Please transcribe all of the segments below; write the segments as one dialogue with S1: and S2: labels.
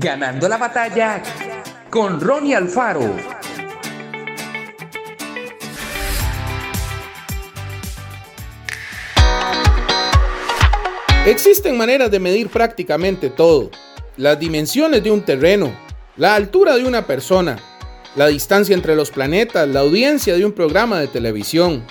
S1: Ganando la batalla con Ronnie Alfaro.
S2: Existen maneras de medir prácticamente todo. Las dimensiones de un terreno, la altura de una persona, la distancia entre los planetas, la audiencia de un programa de televisión,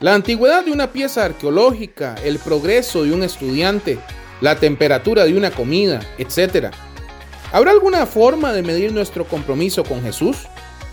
S2: la antigüedad de una pieza arqueológica, el progreso de un estudiante, la temperatura de una comida, etc. ¿Habrá alguna forma de medir nuestro compromiso con Jesús?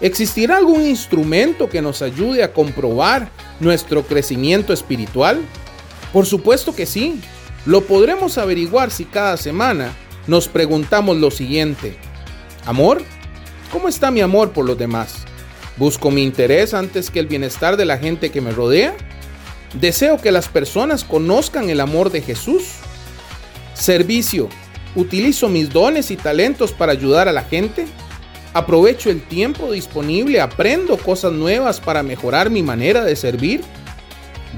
S2: ¿Existirá algún instrumento que nos ayude a comprobar nuestro crecimiento espiritual? Por supuesto que sí. Lo podremos averiguar si cada semana nos preguntamos lo siguiente. ¿Amor? ¿Cómo está mi amor por los demás? ¿Busco mi interés antes que el bienestar de la gente que me rodea? ¿Deseo que las personas conozcan el amor de Jesús? Servicio. ¿Utilizo mis dones y talentos para ayudar a la gente? ¿Aprovecho el tiempo disponible? ¿Aprendo cosas nuevas para mejorar mi manera de servir?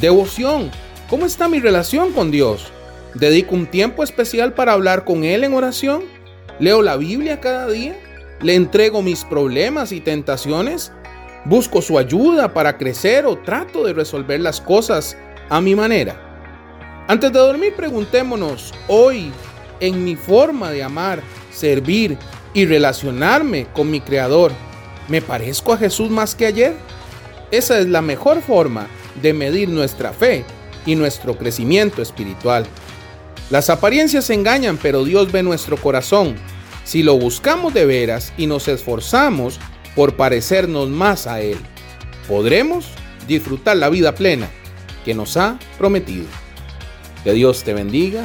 S2: Devoción. ¿Cómo está mi relación con Dios? ¿Dedico un tiempo especial para hablar con Él en oración? ¿Leo la Biblia cada día? ¿Le entrego mis problemas y tentaciones? busco su ayuda para crecer o trato de resolver las cosas a mi manera. Antes de dormir preguntémonos, hoy, en mi forma de amar, servir y relacionarme con mi Creador, ¿me parezco a Jesús más que ayer? Esa es la mejor forma de medir nuestra fe y nuestro crecimiento espiritual. Las apariencias engañan, pero Dios ve nuestro corazón. Si lo buscamos de veras y nos esforzamos por parecernos más a Él, podremos disfrutar la vida plena que nos ha prometido. Que Dios te bendiga